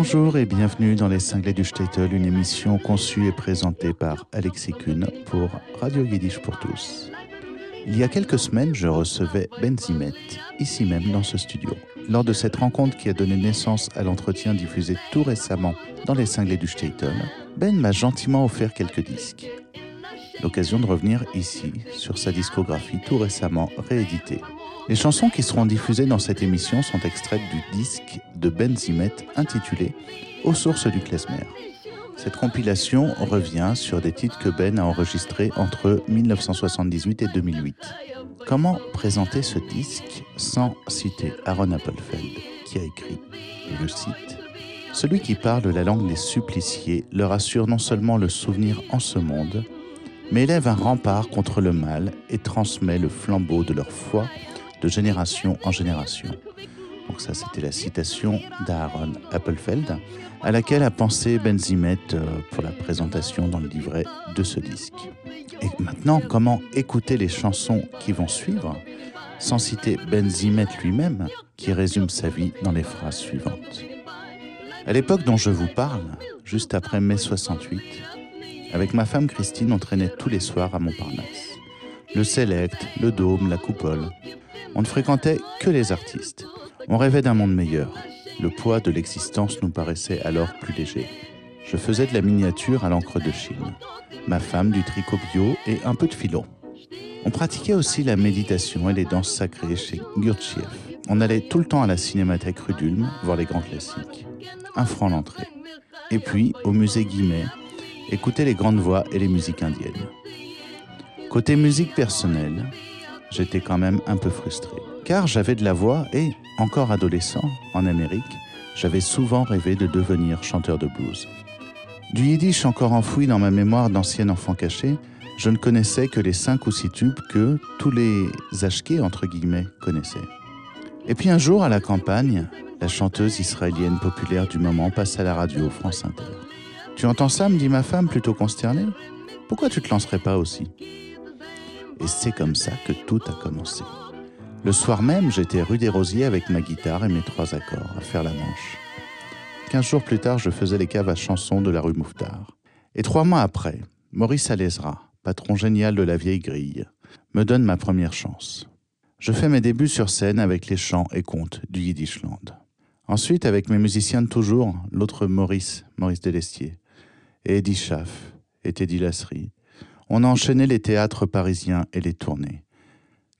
Bonjour et bienvenue dans Les Cinglés du Statel, une émission conçue et présentée par Alexis Kuhn pour Radio Yiddish pour tous. Il y a quelques semaines, je recevais Ben Zimet, ici même dans ce studio. Lors de cette rencontre qui a donné naissance à l'entretien diffusé tout récemment dans Les Cinglés du Statel, Ben m'a gentiment offert quelques disques. L'occasion de revenir ici sur sa discographie tout récemment rééditée. Les chansons qui seront diffusées dans cette émission sont extraites du disque de Ben Zimet intitulé Aux sources du klezmer. Cette compilation revient sur des titres que Ben a enregistrés entre 1978 et 2008. Comment présenter ce disque sans citer Aaron Appelfeld, qui a écrit, et je cite, Celui qui parle la langue des suppliciés leur assure non seulement le souvenir en ce monde, mais élève un rempart contre le mal et transmet le flambeau de leur foi de génération en génération. Donc ça, c'était la citation d'Aaron Appelfeld, à laquelle a pensé Benzimet euh, pour la présentation dans le livret de ce disque. Et maintenant, comment écouter les chansons qui vont suivre sans citer Benzimet lui-même, qui résume sa vie dans les phrases suivantes. À l'époque dont je vous parle, juste après mai 68, avec ma femme Christine, on traînait tous les soirs à Montparnasse. Le Select, le Dôme, la Coupole, on ne fréquentait que les artistes. On rêvait d'un monde meilleur. Le poids de l'existence nous paraissait alors plus léger. Je faisais de la miniature à l'encre de Chine. Ma femme du tricot bio et un peu de philo. On pratiquait aussi la méditation et les danses sacrées chez Gurdjieff. On allait tout le temps à la cinémathèque rue d'Ulm voir les grands classiques. Un franc l'entrée. Et puis, au musée Guimet, écouter les grandes voix et les musiques indiennes. Côté musique personnelle, j'étais quand même un peu frustré. Car j'avais de la voix et, encore adolescent, en Amérique, j'avais souvent rêvé de devenir chanteur de blues. Du yiddish encore enfoui dans ma mémoire d'ancien enfant caché, je ne connaissais que les cinq ou six tubes que tous les ashkés, entre guillemets, connaissaient. Et puis un jour, à la campagne, la chanteuse israélienne populaire du moment passe à la radio France Inter. Tu entends ça? me dit ma femme, plutôt consternée. Pourquoi tu te lancerais pas aussi? Et c'est comme ça que tout a commencé. Le soir même, j'étais rue des Rosiers avec ma guitare et mes trois accords à faire la manche. Quinze jours plus tard, je faisais les caves à chansons de la rue Mouffetard. Et trois mois après, Maurice Alezra, patron génial de la vieille grille, me donne ma première chance. Je fais mes débuts sur scène avec les chants et contes du Yiddishland. Ensuite, avec mes musiciens de toujours, l'autre Maurice, Maurice Delestier, et Eddie Schaff, et Teddy Lasserie, on a enchaîné les théâtres parisiens et les tournées.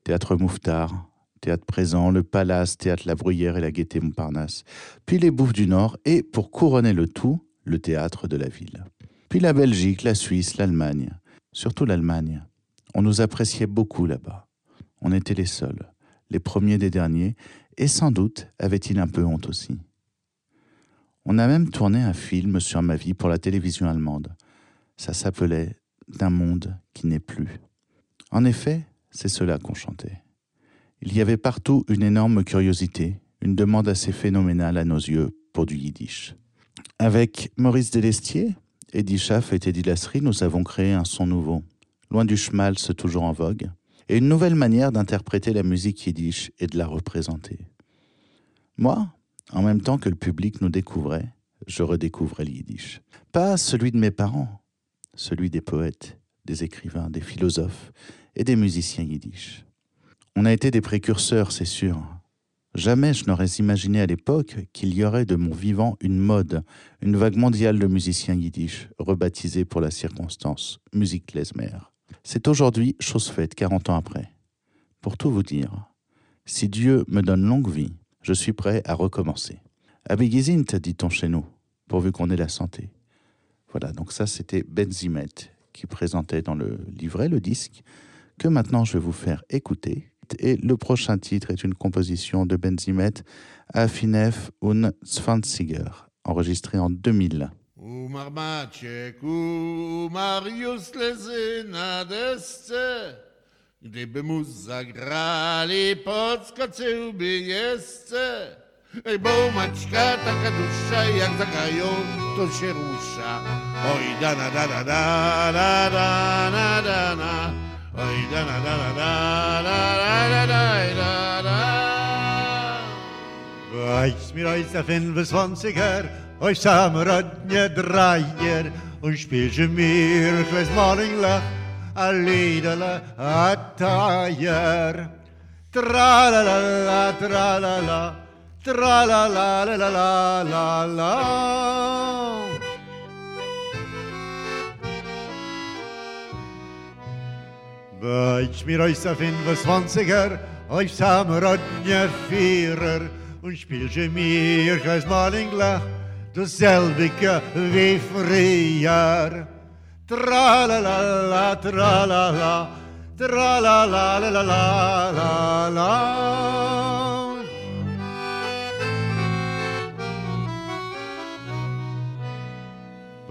Théâtre Mouffetard, Théâtre Présent, le Palace, Théâtre La Bruyère et la Gaîté Montparnasse, puis les Bouffes du Nord et, pour couronner le tout, le Théâtre de la Ville. Puis la Belgique, la Suisse, l'Allemagne, surtout l'Allemagne. On nous appréciait beaucoup là-bas. On était les seuls, les premiers des derniers, et sans doute avait-il un peu honte aussi. On a même tourné un film sur ma vie pour la télévision allemande. Ça s'appelait d'un monde qui n'est plus. En effet, c'est cela qu'on chantait. Il y avait partout une énorme curiosité, une demande assez phénoménale à nos yeux pour du yiddish. Avec Maurice Delestier, Eddie Schaff et Teddy Lasserie, nous avons créé un son nouveau, loin du schmaltz toujours en vogue, et une nouvelle manière d'interpréter la musique yiddish et de la représenter. Moi, en même temps que le public nous découvrait, je redécouvrais le yiddish. Pas celui de mes parents, celui des poètes, des écrivains, des philosophes et des musiciens yiddish. On a été des précurseurs, c'est sûr. Jamais je n'aurais imaginé à l'époque qu'il y aurait de mon vivant une mode, une vague mondiale de musiciens yiddish, rebaptisés pour la circonstance musique klezmer. C'est aujourd'hui chose faite, 40 ans après. Pour tout vous dire, si Dieu me donne longue vie, je suis prêt à recommencer. Abigizint, dit-on chez nous, pourvu qu'on ait la santé. Voilà, donc ça c'était Benzimet qui présentait dans le livret le disque que maintenant je vais vous faire écouter. Et le prochain titre est une composition de Benzimet à Finef und Zwanziger, enregistré en 2000. Ej, bomaczka taka dłuższa, בואו מצקת הקדושה היא החזקיון תושרושה אוי דנה דנה דנה דנה דנה אוי דנה דנה דנה דנה דנה Reiz mir aus der 25er, euch sam rodne dreier, und spielche mir gleich morgenla, a liedala a Tayer. Tra la la la, tra la la, tra la la la la la la la Bei mir euch auf in was 20er, euch sam rodnje vierer und spiel je mir als mal in glach, dasselbe wie freier. Tra la la la tra la la tra la la la la la la la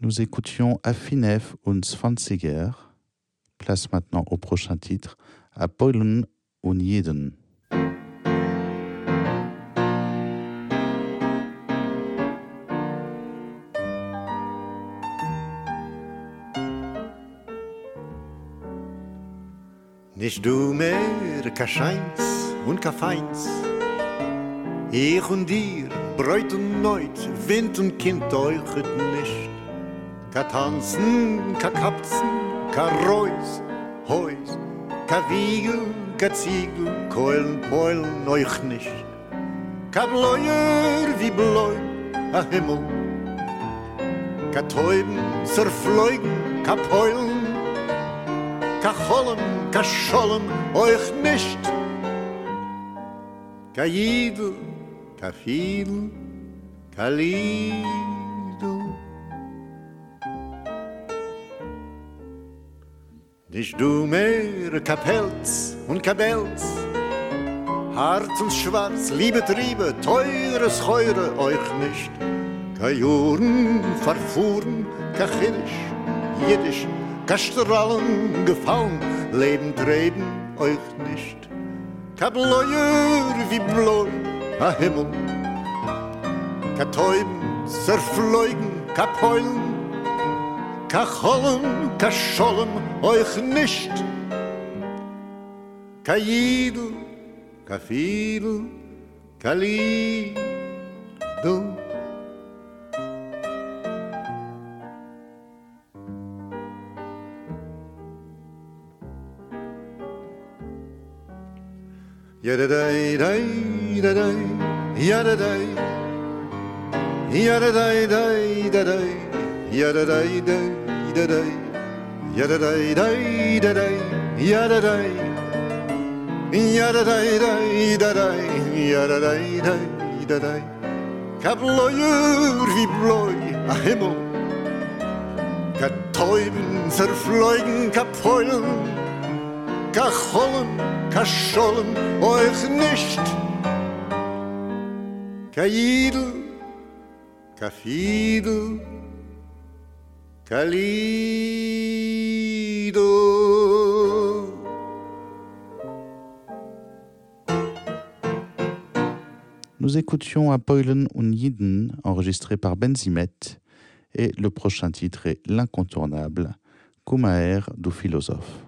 Nous écoutions Afinef und Zwanziger. Place maintenant au prochain titre, à Polen und Jeden. Nicht du mehr, ka Scheins und ka Feins. Ich und dir, Bräut und Neut, Wind und Kind euchet nicht. Ka Tanzen, ka Kapzen, ka Reus, Heus, ka Wiegel, ka Ziegel, Keulen, Peulen euch nicht. Ka Bläuer wie Bläu, a Himmel, ka Täuben, zerfleugen, ka Peulen, ka Cholem, ka Scholem, euch nicht. Ka Jidl, ka Fiedel, ka Liedl. Nicht du mehr, ka Pelz und ka Belz, Hart und schwarz, Liebe, Triebe, teures Heure euch nicht. Ka Juren verfuhren, ka Chiddisch, Jiddisch, Kastrallen gefallen, Leben treten euch nicht. Kabloyer wie Blor, a Himmel. Katäuben zerfleugen, kapheulen. Kacholen, kascholen euch nicht. Kajidl, kafidl, kalidl. Yadaday, day, da day, yadaday. Yadaday, day, da day, yadaday, day, da day. Yadaday, day, da day, yadaday. Yadaday, day, da day, yadaday, da. Kabloyur, bloy, a himmel. Zerfloygen, kapoyen. Kacholen. Nous écoutions à Poilen und Jeden, enregistré par Benzimet, Et le prochain titre est l'incontournable Kumaer du philosophe.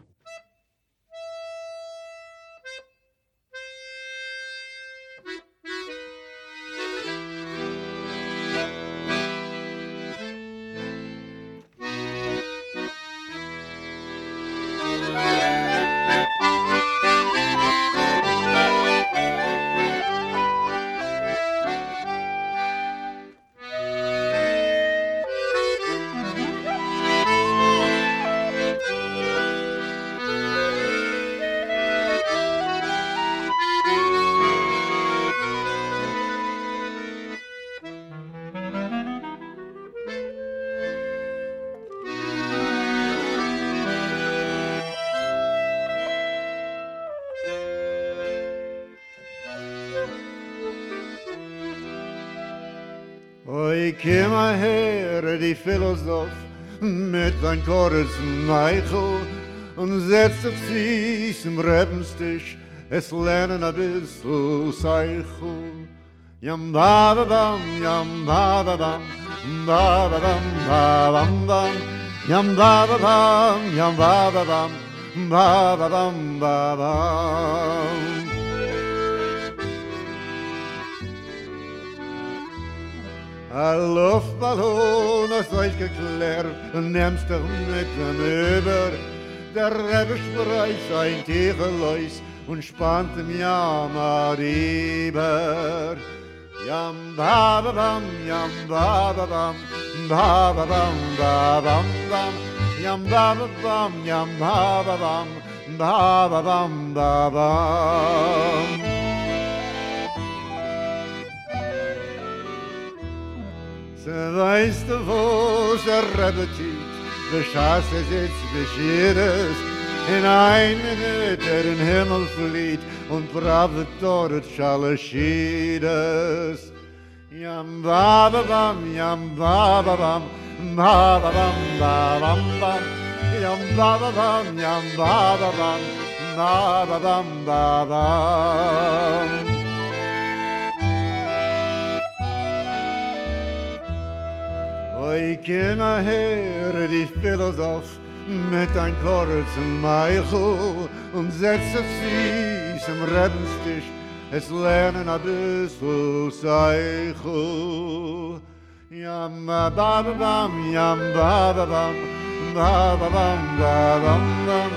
sein Chores Neichel und setzt auf sich im Rebenstisch es lernen a bissl Seichel. Yam da da dam, yam da da dam, da da dam, da dam dam, yam da da dam, yam da da dam, da da dam, da dam. A Luftballon ist euch geklärt und doch mit dem Über. Der Rebbe spricht sein Tiefeleus und spannt ihm ja mal rüber. Yam ba ba bam, yam ba ba bam, ba ba bam, ba bam bam. Yam ba ba bam, yam ba ba bam, ba ba bam, ba bam. Weißt du, wo der Rebbe tiet, der Schasse sitzt beschieres, in ein Minute der in Himmel flieht und bravet dort Schalashiedes. Yam ba ba bam, yam ba ba bam, ba ba bam, ba bam bam, yam ba ba bam, yam ba ba bam, ba ba bam, ba bam. Oi, ken a her, die Philosoph, mit ein kurzen Meichel, und setzt sich zum Rebenstisch, es lernen a bissl Seichel. Yam ba ba bam, yam ba ba bam, ba ba bam, ba bam bam,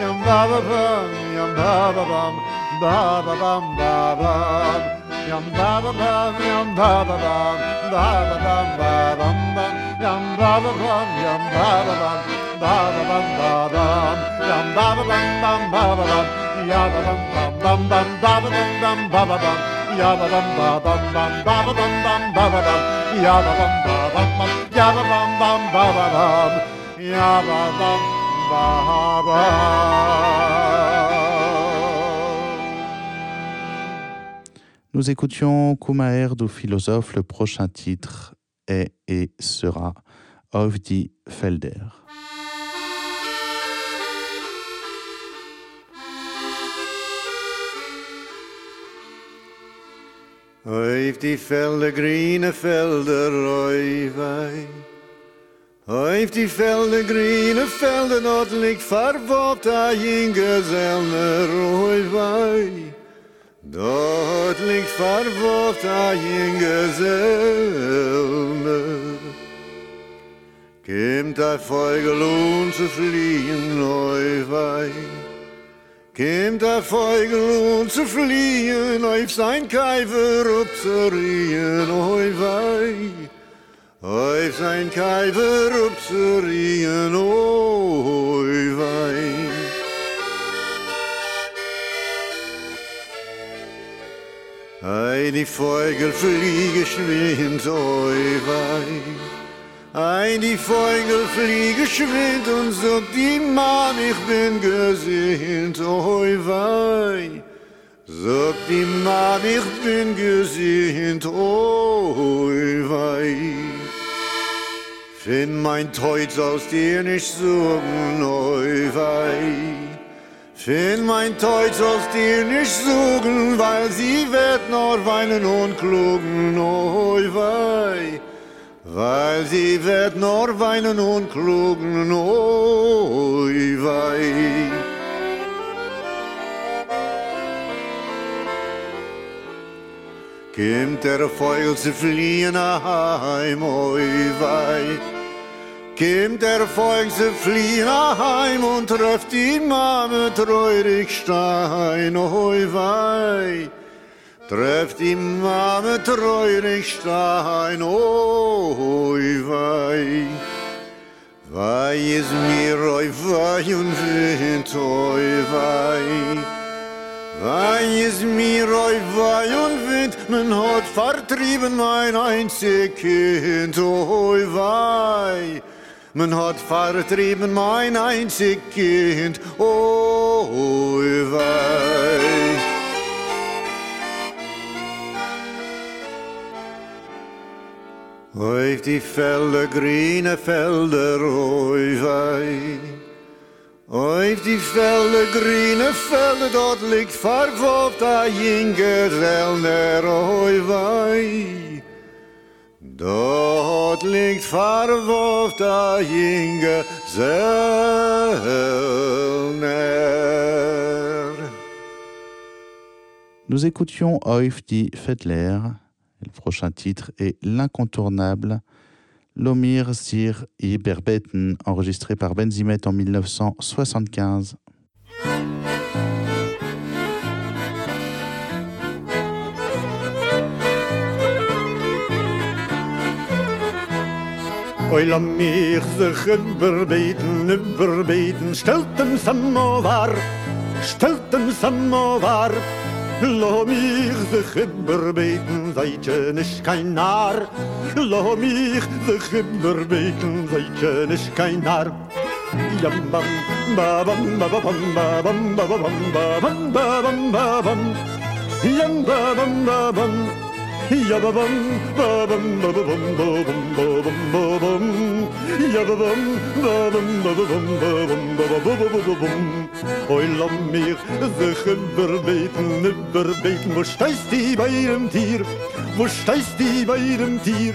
yam ba ba bam, yam ba ba bam, Ba ba ba ba ba. Yam ba ba ba. Yam ba ba ba. Ba ba ba ba ba. Yam ba ba ba. Yam ba ba ba. Ba ba ba ba ba. Yam ba ba ba ba ba ba. Yam ba ba ba ba ba ba. Yam ba ba ba ba ba ba. Yam ba ba ba ba ba ba. Yam ba ba ba ba ba ba. Yam ba ba ba ba ba ba. Yam ba ba ba ba ba ba. Nous écoutions Kumaer du philosophe. Le prochain titre est et sera Auf die Felder. Auf die Felder, grüne Felder, oi wei. Auf die Felder, grüne Felder, dort liegt verwobt ein Jüngeselner, oi wei. Dort liegt verwurft ein Gesellme, Kimt ein Vogel und um zu fliehen neu wei. Kimt ein Vogel und um zu fliehen auf sein Kaiver up zu rien neu wei. Auf sein Kaiver up zu rien neu wei. Die Vögel fliegen schwind, oi wei. Ei, die Vögel fliegen schwind und sagt die Mann, ich bin gesinnt, oi wei. Sagt die Mann, ich bin gesinnt, oi wei. Find mein Teutz aus dir nicht sorgen, oi wei. Find mein Teutz aus dir nicht suchen, weil sie wird nur weinen und klugen, oi wei. weil sie wird nur weinen und klugen, oi wei. Kimt der Vogel zu fliehen heim, oi wei. Kimt der Vogel zu fliehen heim und trifft die Mame treurig stein, oi wei. Trefft die Mame treurig stein, oi wei. Wei is mir, oi wei und wind, oi wei. Wei is mir, oi wei und wind, man hat vertrieben mein einzig Kind, oi wei. Men had vertrieben mein einzig Kind, oh, oh. Auf die Felder, grüne Felder, oh wei. Die velle, groene velden, dat ligt vervolgd aan Jinger, wei. Nous écoutions Oif dit Fedler. Le prochain titre est l'incontournable Lomir Sir Iberbeten, enregistré par Benzimet en 1975. Oila mich sich überbeten, überbeten, stellt dem Samovar, stellt dem Samovar. Lo mich sich überbeten, seid ihr nicht kein Narr. Lo mich sich überbeten, seid ihr nicht kein Narr. Yam bam ba bam ba ba bam ba bam ba ba bam ba bam ba bam ba bam. Yam ba bam ba bam. Ya ba bam ba bam ba ba bam ba bam ba bam ba bam. Ya ba bam ba bam ba ba bam ba bam ba ba ba ba ba bam. Oi lam mir sich überbeten, überbeten, wo steist die bei ihrem Tier? Wo steist die bei ihrem Tier?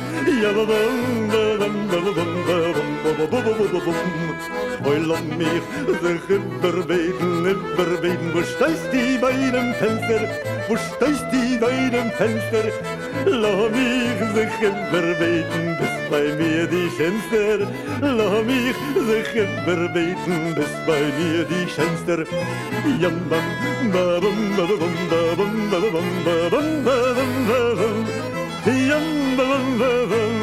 Oi lass mich sich überbeten, überbeten, wo steist die bei dem Fenster, wo steist die bei dem Fenster? Lass mich sich überbeten, bis bei mir die Schönster. Lass mich sich überbeten, bis bei mir die Schönster. Jam bam ba bam ba ba bam ba bam ba ba bam yum bum bum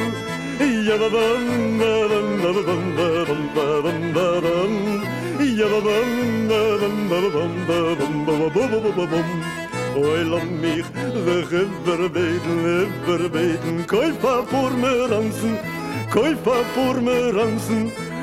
yum bum bum bum bum bum bum yum bum bum bum bum bum bum bum bum bum bum Oy lo mich, we gibber beten, gibber beten, koyf pa pur me ranzen, koyf pa pur me ranzen,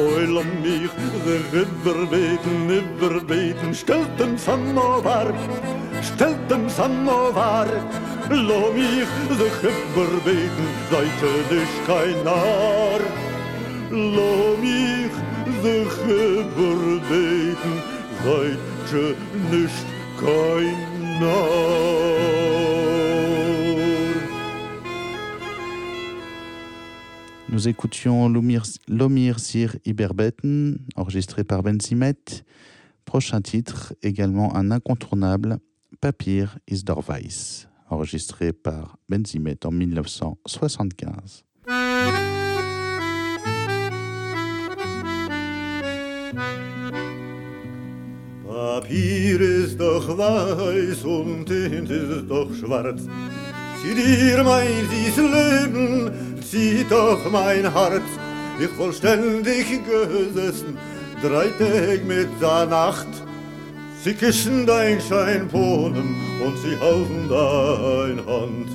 Oil am um mich, de ribber beten, ribber beten, stellt dem Samovar, stellt dem Samovar. Lo mich, de ribber beten, seite dich kein Ar. Lo mich, de ribber beten, seite nicht kein Ar. Nous écoutions Lomir, Sir Iberbeten, enregistré par Benzimet. Prochain titre, également un incontournable, Papir is der Weiss, enregistré par Benzimet en 1975. Papier ist doch weiß und Tint ist doch schwarz. Dir mein süßes Leben, zieh doch mein Herz. Ich vollständig gesessen, drei Tage mit der Nacht. Sie küssen dein Scheinpolen und sie halten dein Hand.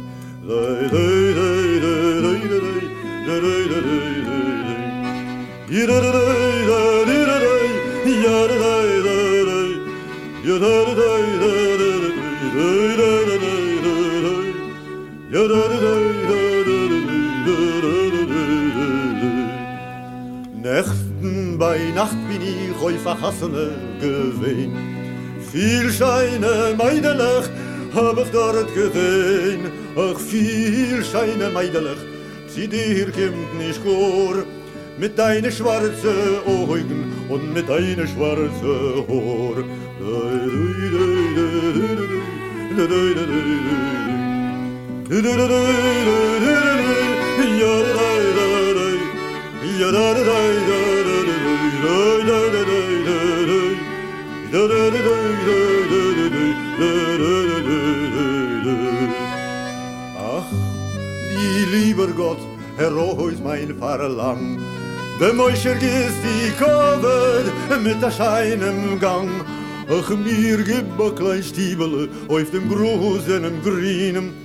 Nächten bei Nacht bin ich euch verhassene gewesen. Viel Scheine meidelig hab ich dort gesehen. Ach, viel Scheine meidelig, sie dir kommt nicht vor. Mit deine schwarze Augen und mit deine schwarze Haar. Dei, dei, dei, dei, Ach, die lieber Gott, herois mein Verlang, de Moischer gist die Covid mit der scheinem Gang. Ach, mir gib a klein Stiebele auf dem großen Grünen,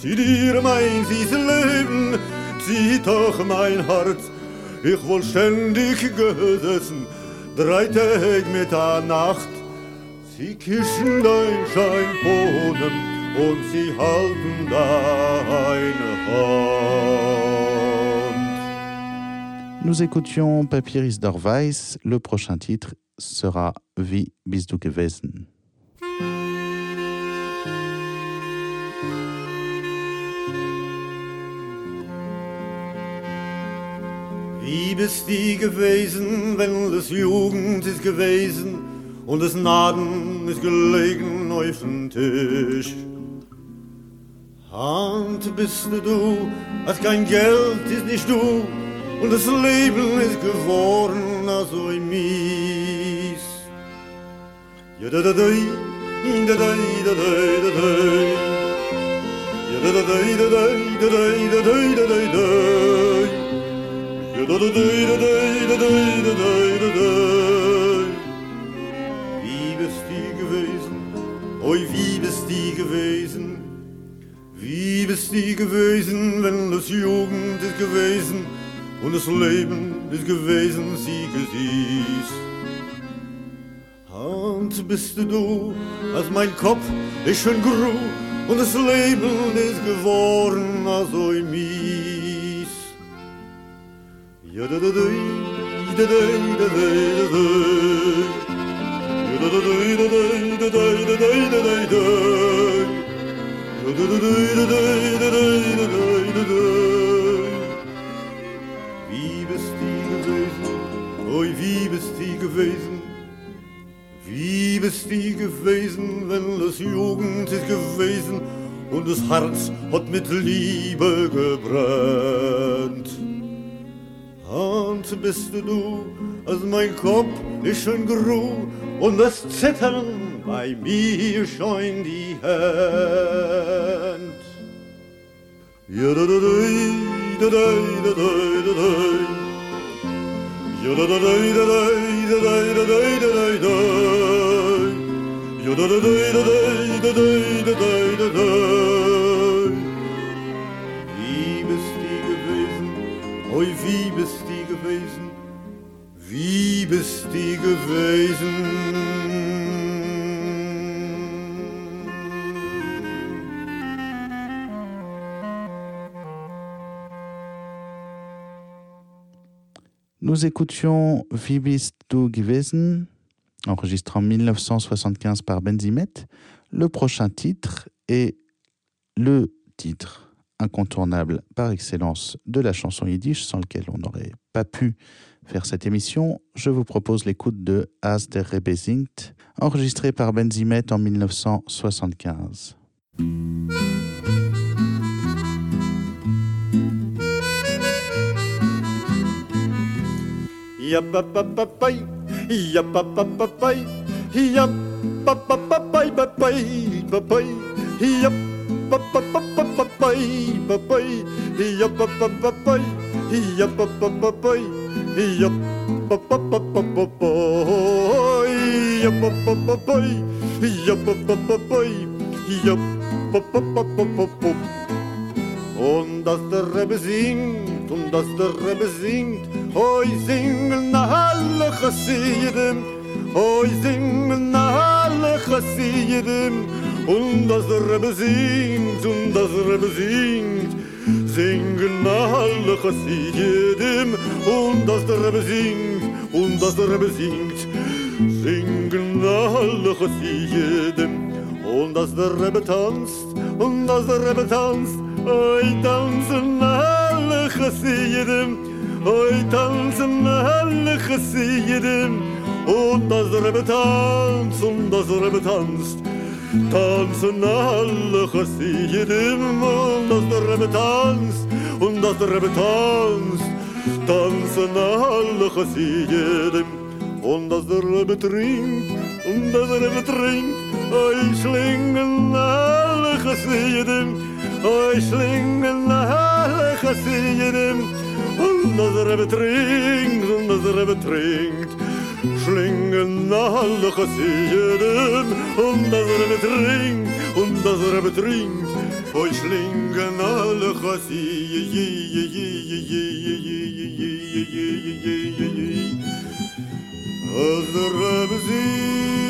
Zieh dir mein süßes Leben, zieh doch mein Herz. Ich wohl ständig gesessen, drei Tage mit der Nacht. Sie küssen dein Scheinboden und sie halten deine Hand. Nous écoutions Papyrus d'Orweis. Le prochain titre sera Wie bist du gewesen? Wie bist gewesen, wenn das Jugend ist gewesen und das Naden ist gelegen auf dem Tisch? Hand bist du, als kein Geld ist nicht du und das Leben ist geworden also mies. Ja da da da da da da da da Ja da da da da da da da da da Wie bist du gewesen? Oi, wie bist du gewesen? Wie bist du gewesen, wenn das Jugend ist gewesen und das Leben ist gewesen, Siege siehst? Und bist du, als mein Kopf ist schon gru und das Leben ist geworden, also mies. Wie bist du gewesen? Oi, wie bist du gewesen? Wie bist du gewesen, wenn das Jugend ist gewesen und das Herz hat mit Liebe gebrannt? Und bist du, als mein Kopf ist schon gru und das Zittern bei mir schon die Hand. Ja da da da da da da da da Ja da da da da da da da da da da Ja da da da da da da da da da da Oi, wie bist du gewesen? Wie bist du gewesen? Nous écoutions Wie bist du gewesen? enregistré en 1975 par Benzimet. Le prochain titre est le titre incontournable par excellence de la chanson yiddish sans lequel on n'aurait pas pu faire cette émission. Je vous propose l'écoute de As der Rebbe enregistré par Benzimet en 1975. Und dass der Rebbe singt, und dass der Rebbe singt, oi singen na alle Chassidim, oi singen na alle Chassidim, und das Rebbe singt, und das Rebbe singt, Singen alle Chassidim, und das Rebbe singt, und das Rebbe singt, Singen alle Chassidim, und das Rebbe tanzt, und das Rebbe tanzt, Oi tanzen alle Chassidim, oi tanzen alle Chassidim, und das Rebbe tanzt, und das Rebbe tanzt, tanzen alle Chassidim, und das Rebbe tanzt, und das Rebbe tanzt, tanzen alle Chassidim, und das Rebbe trinkt, und das Rebbe trinkt, oi schlingen alle Chassidim, Oy schlingen alle Chassidim Und das Rebbe trinkt, und das Rebbe trinkt Schlingen alle Chassidim Und er das Rebbe er trinkt, und das Rebbe trinkt Oy schlingen alle Chassidim As the Rebbe er singt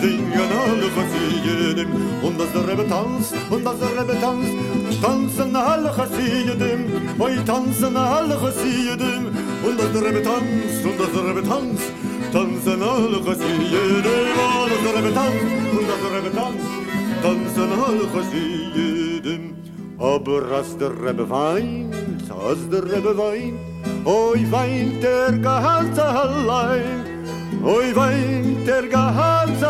singen alle Chassidim, und das Rebbe tanzt, und das Rebbe tanzt, tanzen alle Chassidim, oi tanzen alle Chassidim, und das Rebbe tanzt, und das Rebbe tanzt, tanzen alle Chassidim, all das Rebbe tanzt, und das Rebbe tanzt, tanzen alle Chassidim. Aber als der Rebbe weint, als der Rebbe weint, oi weint er ganz allein, oi weint er ganz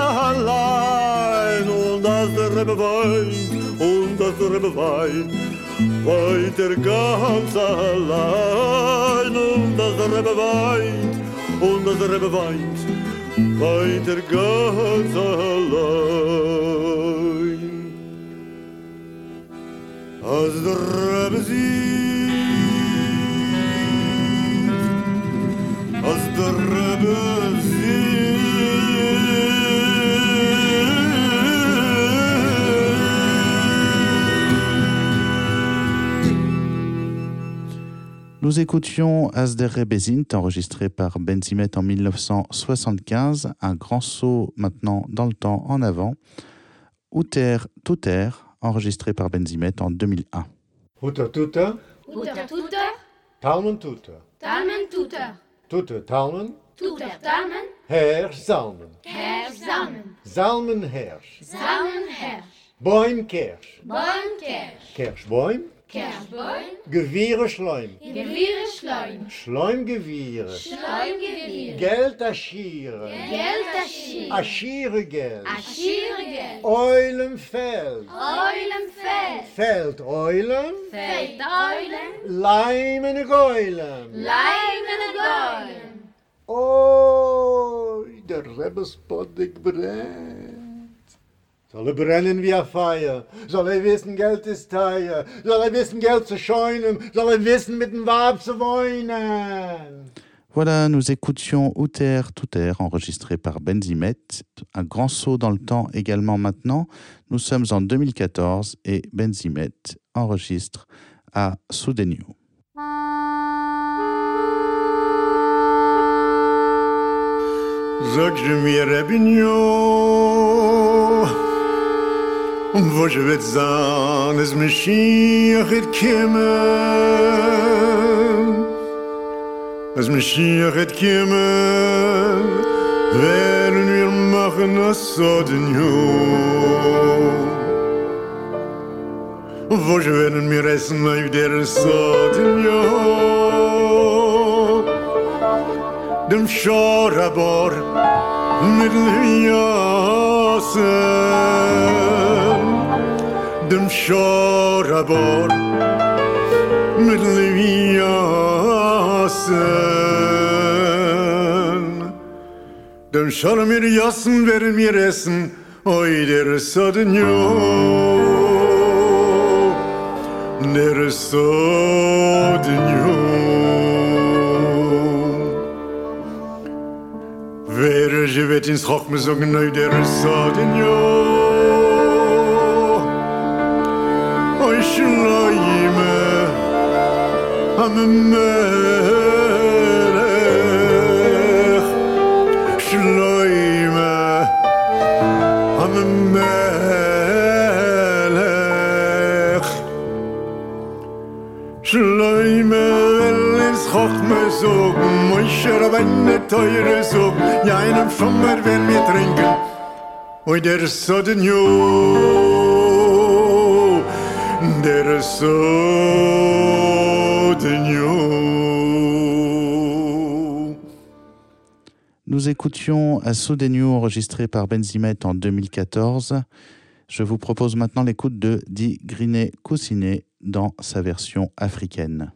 Rebbe weit, und das Rebbe weit, weiter ganz allein. Und das Rebbe weit, und das Rebbe weit, weiter ganz allein. Als der Rebbe sieht, als der Rebbe sieht, Nous écoutions Asdere Bezint, enregistré par Ben Zimet en 1975, un grand saut maintenant dans le temps en avant. Outer Touter, enregistré par Ben Zimet en 2001. Outer Touter Outer Touter Talmen Touter Talmen Touter Touter Talmen Touter Talmen Herr Zalmen Herr Zalmen Zalmen Herrsch Zalmen Herrsch Boim Kersch Boim Kersch Kerschboim Kerbon. Gewirr schleim. Gewirr schleim. Schleim gewirr. Schleim gewirr. Geld aschir. Geld aschir. Aschir geld. Aschir geld. Eulen feld. Eulen feld. Feld eulen. Feld eulen. Leimen geulen. Leimen geulen. Oh, der Rebbe spot brennt. Soll er brennen wie ein Feier? Soll er wissen, Geld ist teuer? Soll er wissen, Geld zu scheunen? Soll er wissen, mit dem Wab zu wohnen? Voilà, nous écoutions Outer Touter, enregistré par Benzimet. Un grand saut dans le temps également maintenant. Nous sommes en 2014 et Benzimet enregistre à Soudeniu. Sag je mir Rebinio Und wo ich wird sein, es mich hier hat kommen. Es mich hier hat kommen, werden wir machen das so den Jungen. Wo ich werden wir essen, auf der so den Jungen. Dem Schorabor mit dem Jungen. nosem Dëm shora bor Më të leviasen Dëm shora mirë jasën Verë mirë esën Oj Wer je vet ins Rock mir so genau der so den jo Oi shloime am mer shloime am mer shloime Nous écoutions à Soudeniu enregistré par Benzimet en 2014. Je vous propose maintenant l'écoute de Di Grine Cousinet dans sa version africaine.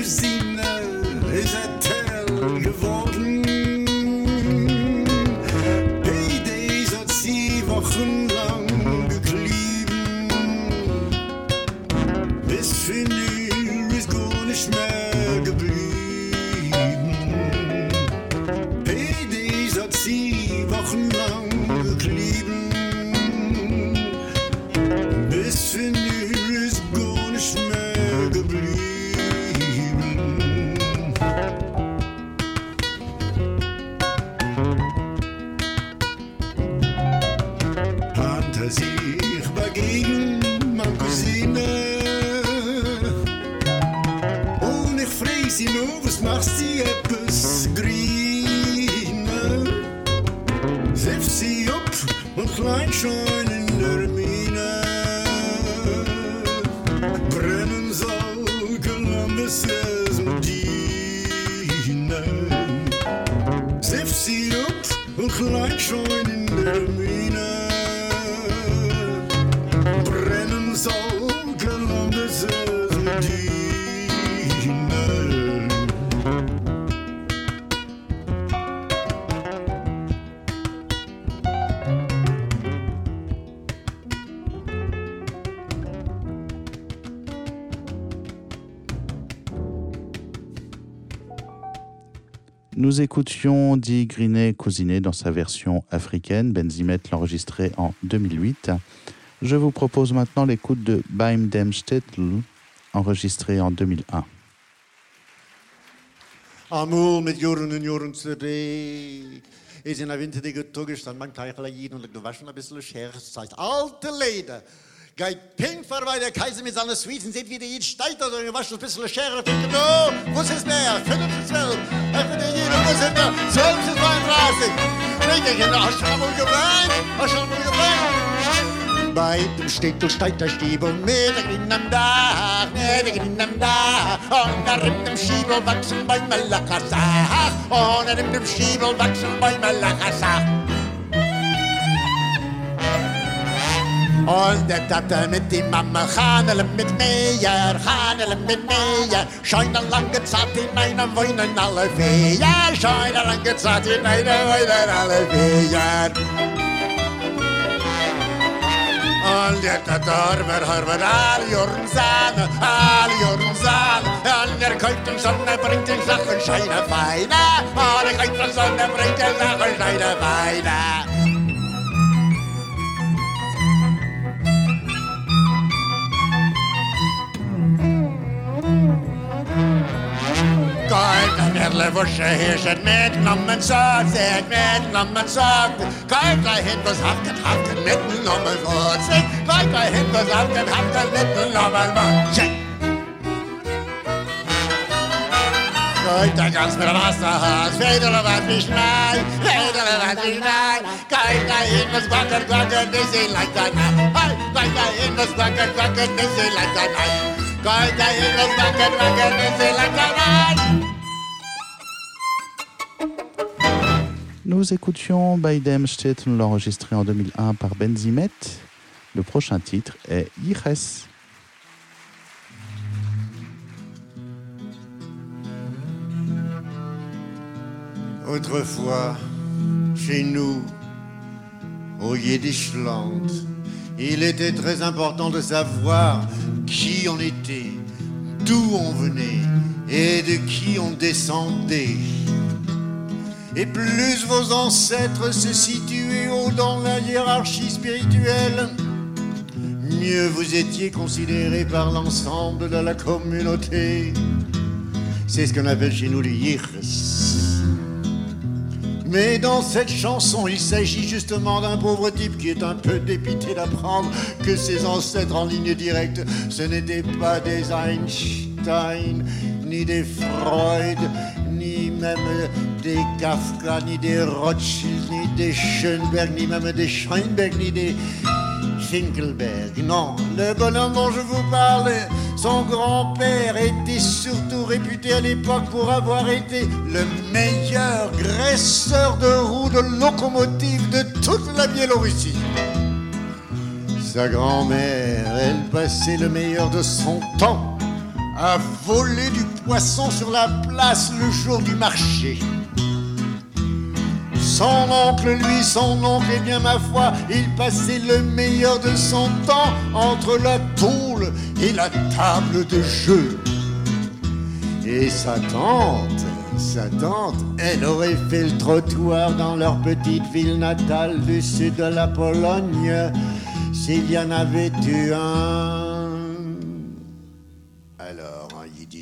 Cousine Nous écoutions Di Grinet Cousinet dans sa version africaine. Benzimet l'enregistrait en 2008. Je vous propose maintenant l'écoute de Beim dem Stettel, enregistré en 2001. Amul mit Juren und Juren zurück. Is in der Winter die Getuge stand man Teichel jeden und gewaschen ein bisschen Scherz. Das heißt, alte Leder. Geht pink vorbei, der Kaiser mit seiner Sweeten sieht, wie der Jid steigt oder gewaschen ein bisschen Schere. Denkt, no, was ist mehr? Fünf bis zwölf. Er für den Jid, was ist mehr? Zwölf bis 32. Denke ich, hast du schon mal gebrannt? Hast gebrannt? Bei dem Stetel steigt der Stiebel mit in am Dach, mit in am Dach. Und er in dem Schiebel wachsen bei Malakasach. Und er in dem Schiebel wachsen bei Malakasach. all der tat mit di mamma hanel mit me ja hanel mit me ja scheint der lange zeit in meinem weinen alle we ja scheint der lange zeit in meinem weinen alle we ja all the tata wer har wer ar jorn zan all jorn zan all der kalt und sonne bringt den sachen scheine Feine all der kalt und sonne bringt den sachen scheine Feine eller Vorscheher sind mitgenommen sagt, sind mitgenommen sagt. Gleich gleich hin, was haftet, haftet, mitgenommen wird. Gleich gleich hin, was haftet, haftet, mitgenommen wird. Geit da ganz mit Wasserhas, Federle was mich nein, Federle was mich nein. Geit da hin, was wackert, wackert, ist sie leicht dein Ei. Geit da hin, Nous écoutions Baidem Stettel, l'enregistré en 2001 par Benzimet. Le prochain titre est Yiches. Autrefois, chez nous, au Yiddishland, il était très important de savoir qui on était, d'où on venait et de qui on descendait. Et plus vos ancêtres se situaient haut dans la hiérarchie spirituelle, mieux vous étiez considérés par l'ensemble de la communauté. C'est ce qu'on appelle chez nous les yichs. Mais dans cette chanson, il s'agit justement d'un pauvre type qui est un peu dépité d'apprendre que ses ancêtres en ligne directe, ce n'étaient pas des Einstein, ni des Freud, ni même des Kafka, ni des Rothschild, ni des Schönberg, ni même des Scheinberg, ni des Finkelberg. Non, le bonhomme dont je vous parle, son grand-père était surtout réputé à l'époque pour avoir été le meilleur graisseur de roues de locomotive de toute la Biélorussie. Sa grand-mère, elle passait le meilleur de son temps à voler du poisson sur la place le jour du marché. Son oncle, lui, son oncle, eh bien ma foi, il passait le meilleur de son temps entre la tôle et la table de jeu. Et sa tante, sa tante, elle aurait fait le trottoir dans leur petite ville natale du sud de la Pologne s'il y en avait eu un.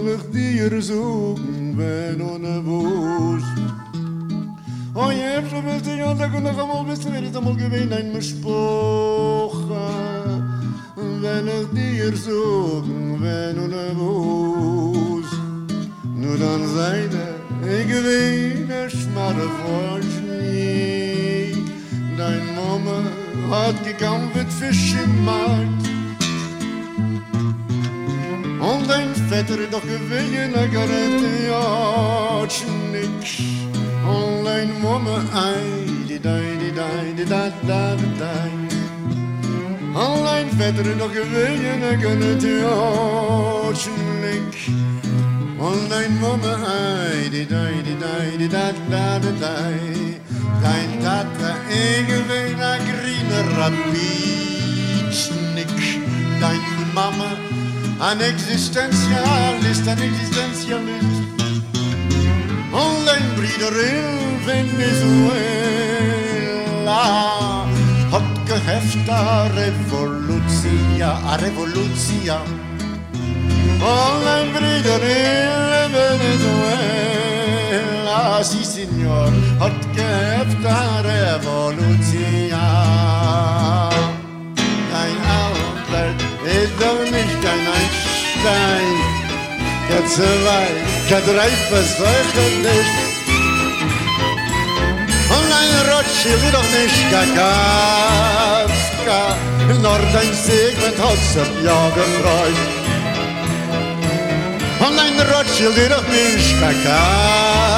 will ich dir suchen, wenn ohne Wurst. Oh, je hebt zoveel te gaan, dat ik nog allemaal wist, weer is allemaal geween in mijn spogen. Wenn ik die er zoeken, wenn u ne boos. Nu dan zei de, ik weet de schmarre voor schnee. Dein mama had gekampt met vis in. Online vetteren, doch gewinnen, ik ga het de oudschen niks. Online momme ei, die deide dee, dat dabbetij. Online vetteren, doch gewinnen, ik ga het de oudschen niks. Online momme ei, die deide dee, die dat dabbetij. Dein tata egeweer, greener, rabbit, niks. Dein mama. an existentialist, un existentialist, un in Venezuela hat geheft a revolutia, a revolutia. Un in Venezuela, si signor, hat geheft a revolutia. Ist doch nicht kein Einstein, kein zwei, kein drei Versuche nicht. Und ein Rothschild doch nicht kein Kafka, nur dein Segment hat sich ja gefreut. Online Rothschild die doch Mischka Kafka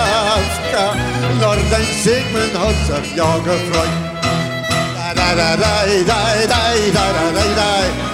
Norden Sigmund hat sich ja gefreut. Da da da da da da da da da da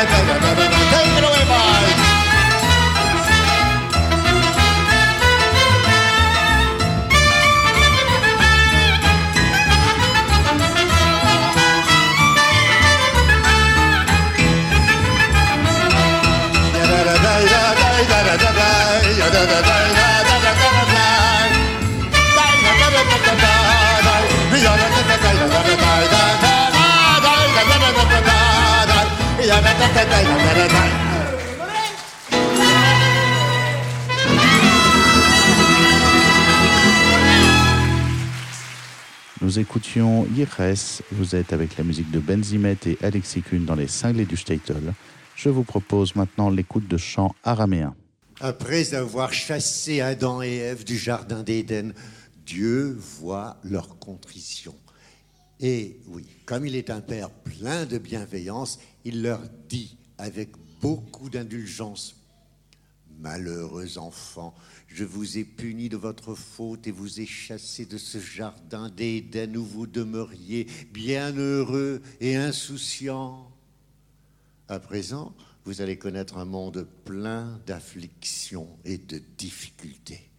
Take it away, da da da da da da da da da da Nous écoutions Yires, vous êtes avec la musique de Benzimet et Alexis Kuhn dans les cinglés du Statel. Je vous propose maintenant l'écoute de chants araméens. Après avoir chassé Adam et Ève du jardin d'Éden, Dieu voit leur contrition. Et oui, comme il est un Père plein de bienveillance, il leur dit avec beaucoup d'indulgence, Malheureux enfants, je vous ai puni de votre faute et vous ai chassé de ce jardin d'Éden où vous demeuriez bien heureux et insouciants. À présent, vous allez connaître un monde plein d'afflictions et de difficultés.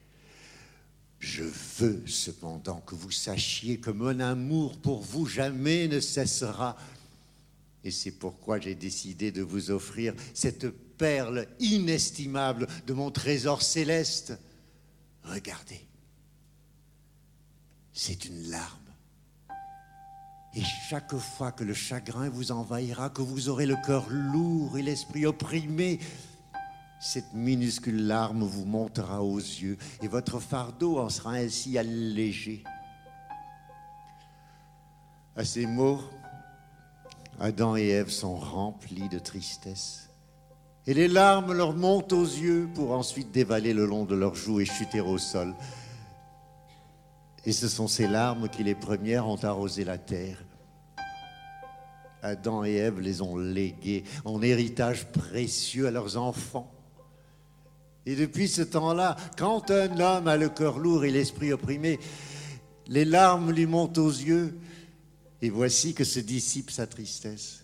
Je veux cependant que vous sachiez que mon amour pour vous jamais ne cessera. Et c'est pourquoi j'ai décidé de vous offrir cette perle inestimable de mon trésor céleste. Regardez, c'est une larme. Et chaque fois que le chagrin vous envahira, que vous aurez le cœur lourd et l'esprit opprimé, cette minuscule larme vous montera aux yeux et votre fardeau en sera ainsi allégé. À ces mots, Adam et Ève sont remplis de tristesse. Et les larmes leur montent aux yeux pour ensuite dévaler le long de leurs joues et chuter au sol. Et ce sont ces larmes qui, les premières, ont arrosé la terre. Adam et Ève les ont léguées en héritage précieux à leurs enfants. Et depuis ce temps-là, quand un homme a le cœur lourd et l'esprit opprimé, les larmes lui montent aux yeux, et voici que se dissipe sa tristesse.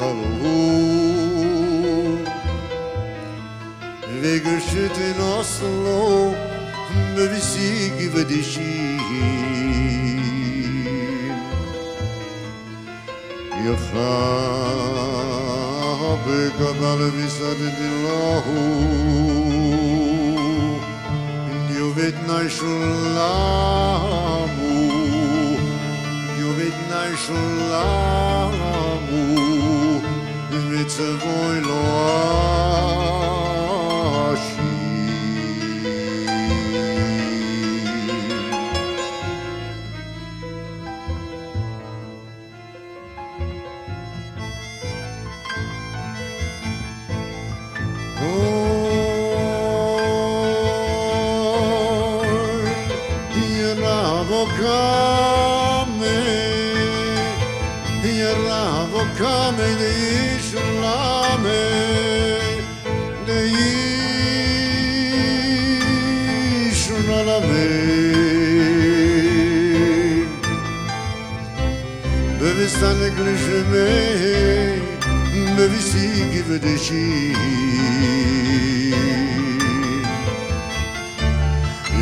kalbu Ve görüşüdün aslo Mövisi gibi dişim Yıhra Bekamal visadidin lahu Yuvet naşullamu Yuvet naşullamu it's a voi lua. non me, Bevistan gülüşüme Bevisi gibi deşi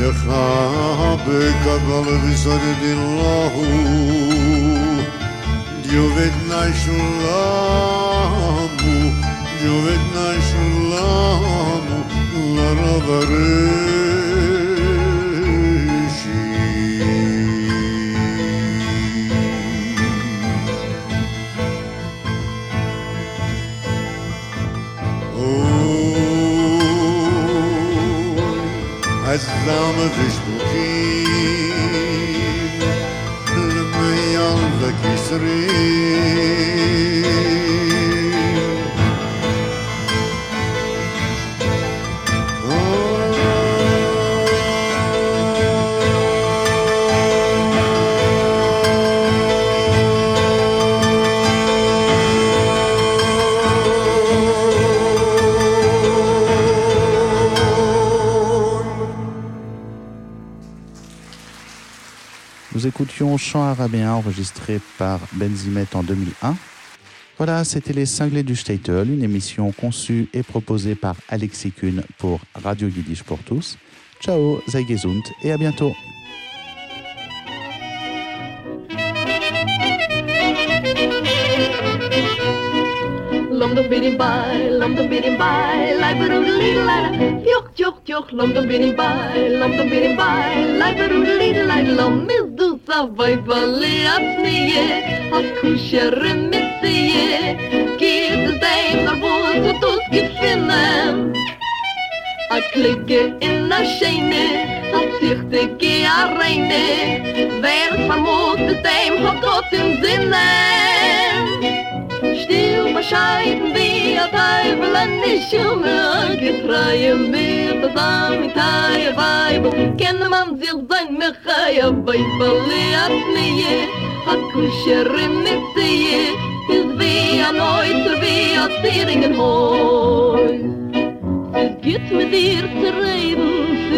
Yahabe kabalı vizarı dillahu Diovet naşullamu Diovet naşullamu Lara varır Bezzamı Rishbuki Lümeyandaki Sri écoutions Chant arabien enregistré par Benzimet en 2001. Voilà, c'était les cinglés du Statel, une émission conçue et proposée par Alexis Kuhn pour Radio Yiddish pour tous. Ciao, sei et à bientôt. Lom dum bidim by, lom dum bidim by, like a little lada. Tjoch, tjoch, tjoch, lom dum bidim by, lom dum bidim by, like a little lada. Lom is Zavoy bali atsnie, a kusher mitsie, git zay na vos tus gefinnen. A klicke in a scheine, a zichte ge a reine, wer vermut de dem im sinnen. still my shine be a Bible and the shum and get try and be the same tie a can the man feel sein me khay a Bible at me ye a kusher me te ye is be a noy to be a steering and hoy Es geht mit dir zu reden,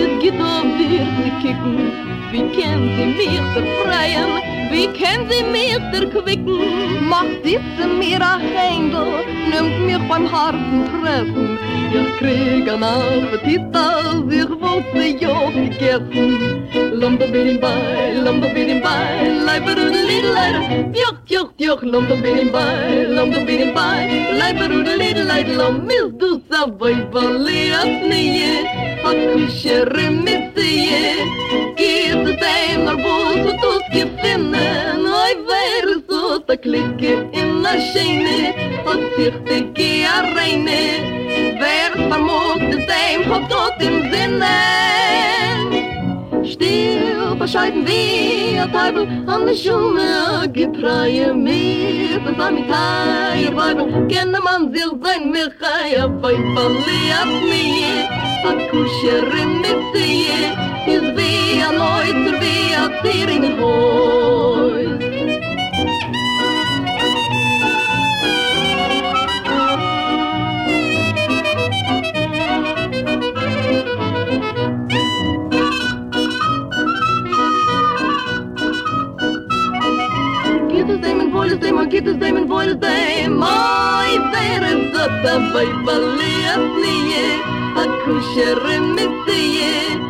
es geht auf dir zu kicken, Wie kent sie mir befreien? Wie kent sie mir erquicken? Macht diese mir ein Händel, nimmt mich beim harten Treffen. Ich krieg einen Appetit, als ich wollte ja gegessen. Lumba bidim bei, lumba bidim bei, leiber und lidleid. Joch, joch, joch, lumba bidim bei, lumba bidim bei, leiber und lidleid. Lommil du sa voi valias nie, hat kusher de dem nur bus tut gefinne noi wer so ta klicke in na scheine hat sich de ge reine wer vermut de dem hat tut in sinne Still bescheiden wir, a Teibel, an der Schumme, a Gepreie, mir, bis an die Teier, Weibel, kenne man sich sein, mir, chai, a Weibel, lias mir, a Kuscherin, mit sie, is wie a neuter, wie a zierigen Häus. Boiles dem, git es dem, boiles dem, moi, der ist das, aber ich verliert nie, a kusher mit dir,